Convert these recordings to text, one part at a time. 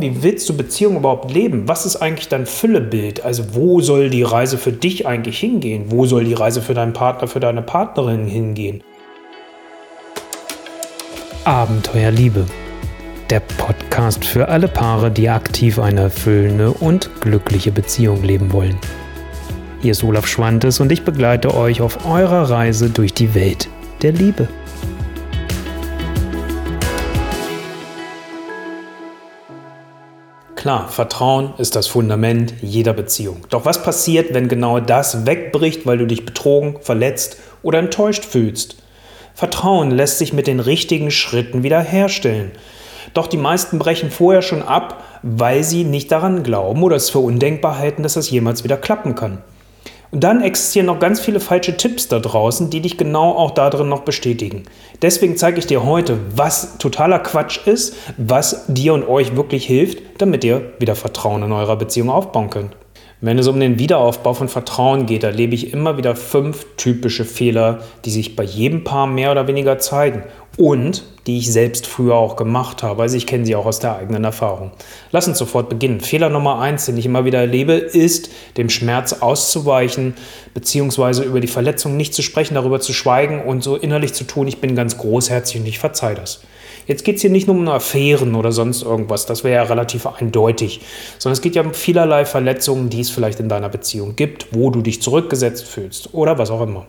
Wie willst du Beziehung überhaupt leben? Was ist eigentlich dein Füllebild? Also wo soll die Reise für dich eigentlich hingehen? Wo soll die Reise für deinen Partner, für deine Partnerin hingehen? Abenteuer Liebe. Der Podcast für alle Paare, die aktiv eine erfüllende und glückliche Beziehung leben wollen. Hier ist Olaf Schwantes und ich begleite euch auf eurer Reise durch die Welt der Liebe. Klar, Vertrauen ist das Fundament jeder Beziehung. Doch was passiert, wenn genau das wegbricht, weil du dich betrogen, verletzt oder enttäuscht fühlst? Vertrauen lässt sich mit den richtigen Schritten wiederherstellen. Doch die meisten brechen vorher schon ab, weil sie nicht daran glauben oder es für undenkbar halten, dass das jemals wieder klappen kann. Und dann existieren noch ganz viele falsche Tipps da draußen, die dich genau auch darin noch bestätigen. Deswegen zeige ich dir heute, was totaler Quatsch ist, was dir und euch wirklich hilft, damit ihr wieder Vertrauen in eurer Beziehung aufbauen könnt. Wenn es um den Wiederaufbau von Vertrauen geht, erlebe ich immer wieder fünf typische Fehler, die sich bei jedem Paar mehr oder weniger zeigen und die ich selbst früher auch gemacht habe. Also ich kenne sie auch aus der eigenen Erfahrung. Lass uns sofort beginnen. Fehler Nummer eins, den ich immer wieder erlebe, ist, dem Schmerz auszuweichen, beziehungsweise über die Verletzung nicht zu sprechen, darüber zu schweigen und so innerlich zu tun, ich bin ganz großherzig und ich verzeih das. Jetzt geht es hier nicht nur um Affären oder sonst irgendwas, das wäre ja relativ eindeutig, sondern es geht ja um vielerlei Verletzungen, die es vielleicht in deiner Beziehung gibt, wo du dich zurückgesetzt fühlst oder was auch immer.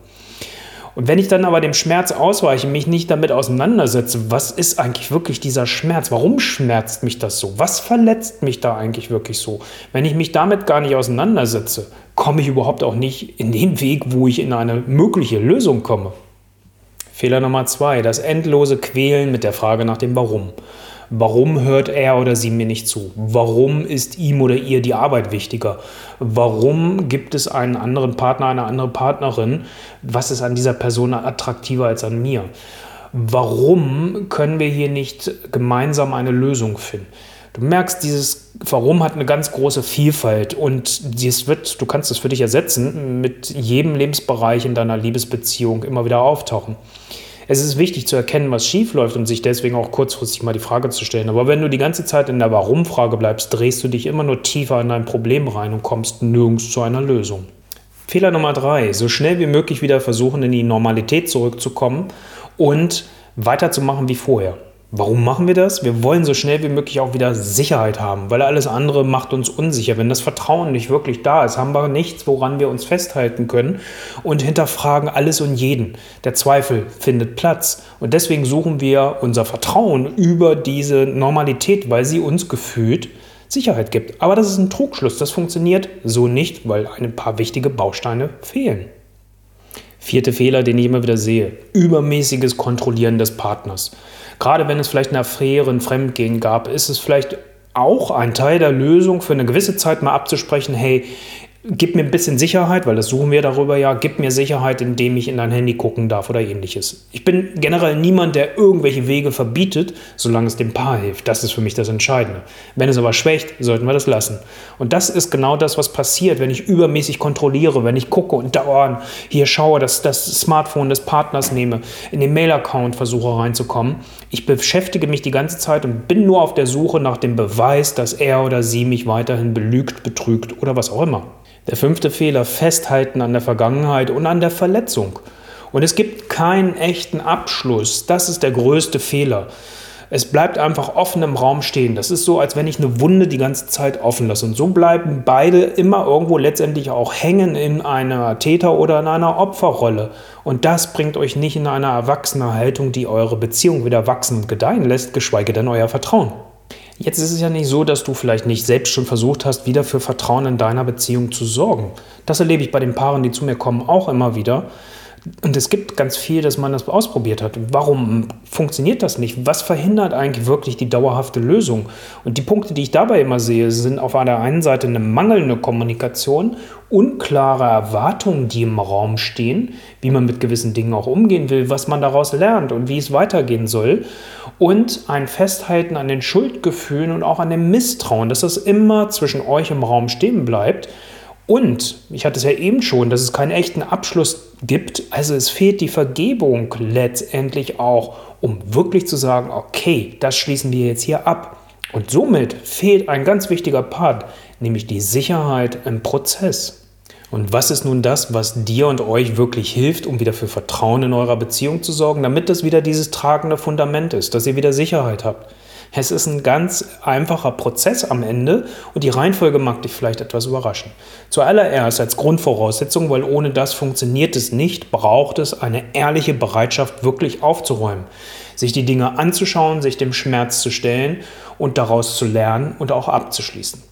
Und wenn ich dann aber dem Schmerz ausweiche, mich nicht damit auseinandersetze, was ist eigentlich wirklich dieser Schmerz? Warum schmerzt mich das so? Was verletzt mich da eigentlich wirklich so? Wenn ich mich damit gar nicht auseinandersetze, komme ich überhaupt auch nicht in den Weg, wo ich in eine mögliche Lösung komme. Fehler Nummer zwei, das endlose Quälen mit der Frage nach dem Warum. Warum hört er oder sie mir nicht zu? Warum ist ihm oder ihr die Arbeit wichtiger? Warum gibt es einen anderen Partner, eine andere Partnerin? Was ist an dieser Person attraktiver als an mir? Warum können wir hier nicht gemeinsam eine Lösung finden? Du merkst, dieses Warum hat eine ganz große Vielfalt und dies wird, du kannst es für dich ersetzen, mit jedem Lebensbereich in deiner Liebesbeziehung immer wieder auftauchen. Es ist wichtig zu erkennen, was schief läuft und sich deswegen auch kurzfristig mal die Frage zu stellen. Aber wenn du die ganze Zeit in der Warum-Frage bleibst, drehst du dich immer nur tiefer in dein Problem rein und kommst nirgends zu einer Lösung. Fehler Nummer drei, so schnell wie möglich wieder versuchen, in die Normalität zurückzukommen und weiterzumachen wie vorher. Warum machen wir das? Wir wollen so schnell wie möglich auch wieder Sicherheit haben, weil alles andere macht uns unsicher. Wenn das Vertrauen nicht wirklich da ist, haben wir nichts, woran wir uns festhalten können und hinterfragen alles und jeden. Der Zweifel findet Platz und deswegen suchen wir unser Vertrauen über diese Normalität, weil sie uns gefühlt Sicherheit gibt. Aber das ist ein Trugschluss, das funktioniert so nicht, weil ein paar wichtige Bausteine fehlen. Vierte Fehler, den ich immer wieder sehe. Übermäßiges Kontrollieren des Partners. Gerade wenn es vielleicht eine Affäre, ein Fremdgehen gab, ist es vielleicht auch ein Teil der Lösung für eine gewisse Zeit mal abzusprechen, hey, gib mir ein bisschen Sicherheit, weil das suchen wir darüber ja, gib mir Sicherheit, indem ich in dein Handy gucken darf oder ähnliches. Ich bin generell niemand, der irgendwelche Wege verbietet, solange es dem Paar hilft. Das ist für mich das Entscheidende. Wenn es aber schwächt, sollten wir das lassen. Und das ist genau das, was passiert, wenn ich übermäßig kontrolliere, wenn ich gucke und dauernd hier schaue, dass das Smartphone des Partners nehme, in den Mail-Account versuche reinzukommen. Ich beschäftige mich die ganze Zeit und bin nur auf der Suche nach dem Beweis, dass er oder sie mich weiterhin belügt, betrügt oder was auch immer. Der fünfte Fehler, festhalten an der Vergangenheit und an der Verletzung. Und es gibt keinen echten Abschluss. Das ist der größte Fehler. Es bleibt einfach offen im Raum stehen. Das ist so, als wenn ich eine Wunde die ganze Zeit offen lasse. Und so bleiben beide immer irgendwo letztendlich auch hängen in einer Täter- oder in einer Opferrolle. Und das bringt euch nicht in eine erwachsene Haltung, die eure Beziehung wieder wachsen und gedeihen lässt, geschweige denn euer Vertrauen. Jetzt ist es ja nicht so, dass du vielleicht nicht selbst schon versucht hast, wieder für Vertrauen in deiner Beziehung zu sorgen. Das erlebe ich bei den Paaren, die zu mir kommen, auch immer wieder. Und es gibt ganz viel, dass man das ausprobiert hat. Warum funktioniert das nicht? Was verhindert eigentlich wirklich die dauerhafte Lösung? Und die Punkte, die ich dabei immer sehe, sind auf der einen Seite eine mangelnde Kommunikation, unklare Erwartungen, die im Raum stehen, wie man mit gewissen Dingen auch umgehen will, was man daraus lernt und wie es weitergehen soll. Und ein Festhalten an den Schuldgefühlen und auch an dem Misstrauen, dass das immer zwischen euch im Raum stehen bleibt und, ich hatte es ja eben schon, dass es keinen echten Abschluss gibt. Also es fehlt die Vergebung letztendlich auch, um wirklich zu sagen, okay, das schließen wir jetzt hier ab. Und somit fehlt ein ganz wichtiger Part, nämlich die Sicherheit im Prozess. Und was ist nun das, was dir und euch wirklich hilft, um wieder für Vertrauen in eurer Beziehung zu sorgen, damit das wieder dieses tragende Fundament ist, dass ihr wieder Sicherheit habt? Es ist ein ganz einfacher Prozess am Ende und die Reihenfolge mag dich vielleicht etwas überraschen. Zuallererst als Grundvoraussetzung, weil ohne das funktioniert es nicht, braucht es eine ehrliche Bereitschaft, wirklich aufzuräumen, sich die Dinge anzuschauen, sich dem Schmerz zu stellen und daraus zu lernen und auch abzuschließen.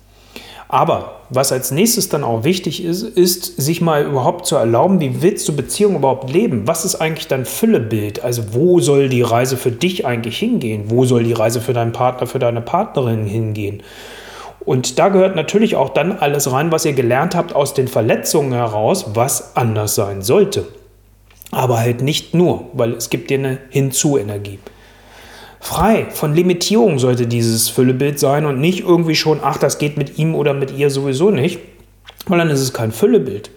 Aber was als nächstes dann auch wichtig ist, ist, sich mal überhaupt zu erlauben, wie willst du Beziehung überhaupt leben? Was ist eigentlich dein Füllebild? Also wo soll die Reise für dich eigentlich hingehen? Wo soll die Reise für deinen Partner, für deine Partnerin hingehen? Und da gehört natürlich auch dann alles rein, was ihr gelernt habt aus den Verletzungen heraus, was anders sein sollte. Aber halt nicht nur, weil es gibt dir eine Hinzu-Energie. Frei von Limitierung sollte dieses Füllebild sein und nicht irgendwie schon, ach, das geht mit ihm oder mit ihr sowieso nicht, weil dann ist es kein Füllebild.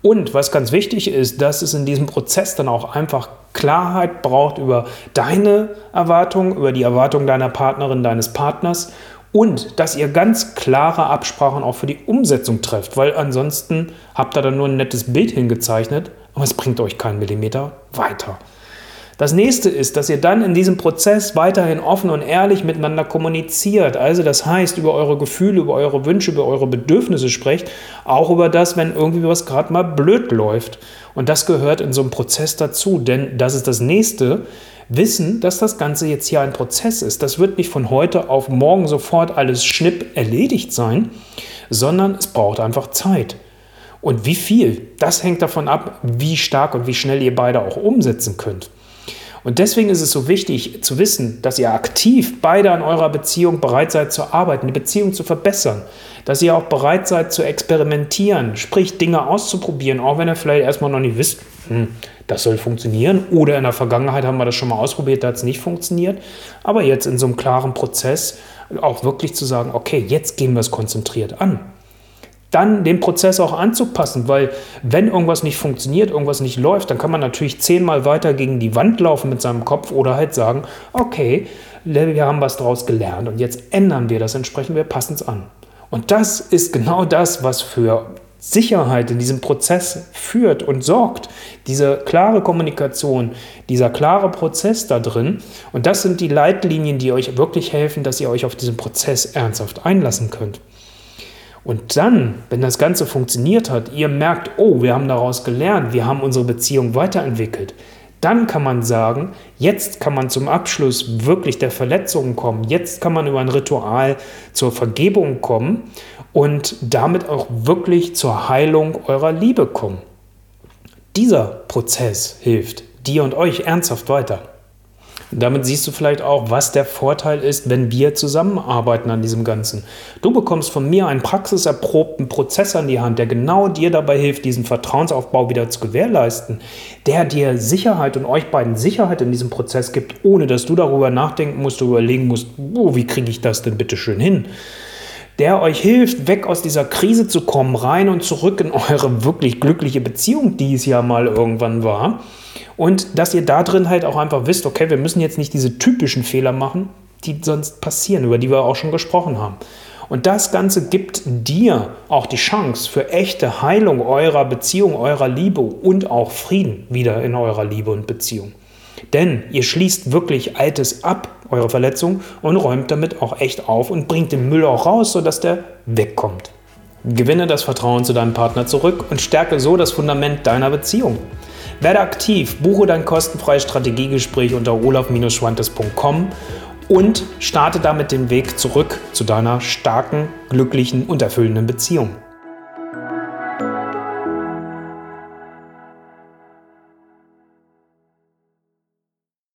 Und was ganz wichtig ist, dass es in diesem Prozess dann auch einfach Klarheit braucht über deine Erwartungen, über die Erwartungen deiner Partnerin, deines Partners und dass ihr ganz klare Absprachen auch für die Umsetzung trefft, weil ansonsten habt ihr dann nur ein nettes Bild hingezeichnet, aber es bringt euch keinen Millimeter weiter. Das nächste ist, dass ihr dann in diesem Prozess weiterhin offen und ehrlich miteinander kommuniziert. Also das heißt, über eure Gefühle, über eure Wünsche, über eure Bedürfnisse sprecht, auch über das, wenn irgendwie was gerade mal blöd läuft. Und das gehört in so einem Prozess dazu, denn das ist das nächste. Wissen, dass das Ganze jetzt hier ein Prozess ist. Das wird nicht von heute auf morgen sofort alles schnipp erledigt sein, sondern es braucht einfach Zeit. Und wie viel, das hängt davon ab, wie stark und wie schnell ihr beide auch umsetzen könnt. Und deswegen ist es so wichtig zu wissen, dass ihr aktiv beide an eurer Beziehung bereit seid zu arbeiten, die Beziehung zu verbessern, dass ihr auch bereit seid zu experimentieren, sprich Dinge auszuprobieren, auch wenn ihr vielleicht erstmal noch nicht wisst, hm, das soll funktionieren oder in der Vergangenheit haben wir das schon mal ausprobiert, da hat es nicht funktioniert, aber jetzt in so einem klaren Prozess auch wirklich zu sagen, okay, jetzt gehen wir es konzentriert an dann den Prozess auch anzupassen, weil wenn irgendwas nicht funktioniert, irgendwas nicht läuft, dann kann man natürlich zehnmal weiter gegen die Wand laufen mit seinem Kopf oder halt sagen, okay, wir haben was daraus gelernt und jetzt ändern wir das entsprechend, wir passen es an. Und das ist genau das, was für Sicherheit in diesem Prozess führt und sorgt. Diese klare Kommunikation, dieser klare Prozess da drin. Und das sind die Leitlinien, die euch wirklich helfen, dass ihr euch auf diesen Prozess ernsthaft einlassen könnt. Und dann, wenn das Ganze funktioniert hat, ihr merkt, oh, wir haben daraus gelernt, wir haben unsere Beziehung weiterentwickelt, dann kann man sagen, jetzt kann man zum Abschluss wirklich der Verletzungen kommen, jetzt kann man über ein Ritual zur Vergebung kommen und damit auch wirklich zur Heilung eurer Liebe kommen. Dieser Prozess hilft dir und euch ernsthaft weiter. Damit siehst du vielleicht auch, was der Vorteil ist, wenn wir zusammenarbeiten an diesem Ganzen. Du bekommst von mir einen praxiserprobten Prozess an die Hand, der genau dir dabei hilft, diesen Vertrauensaufbau wieder zu gewährleisten, der dir Sicherheit und euch beiden Sicherheit in diesem Prozess gibt, ohne dass du darüber nachdenken musst, überlegen musst, oh, wie kriege ich das denn bitte schön hin? der euch hilft, weg aus dieser Krise zu kommen, rein und zurück in eure wirklich glückliche Beziehung, die es ja mal irgendwann war und dass ihr da drin halt auch einfach wisst, okay, wir müssen jetzt nicht diese typischen Fehler machen, die sonst passieren, über die wir auch schon gesprochen haben. Und das Ganze gibt dir auch die Chance für echte Heilung eurer Beziehung, eurer Liebe und auch Frieden wieder in eurer Liebe und Beziehung. Denn ihr schließt wirklich Altes ab, eure Verletzung, und räumt damit auch echt auf und bringt den Müll auch raus, sodass der wegkommt. Gewinne das Vertrauen zu deinem Partner zurück und stärke so das Fundament deiner Beziehung. Werde aktiv, buche dein kostenfreies Strategiegespräch unter olaf-schwantes.com und starte damit den Weg zurück zu deiner starken, glücklichen und erfüllenden Beziehung.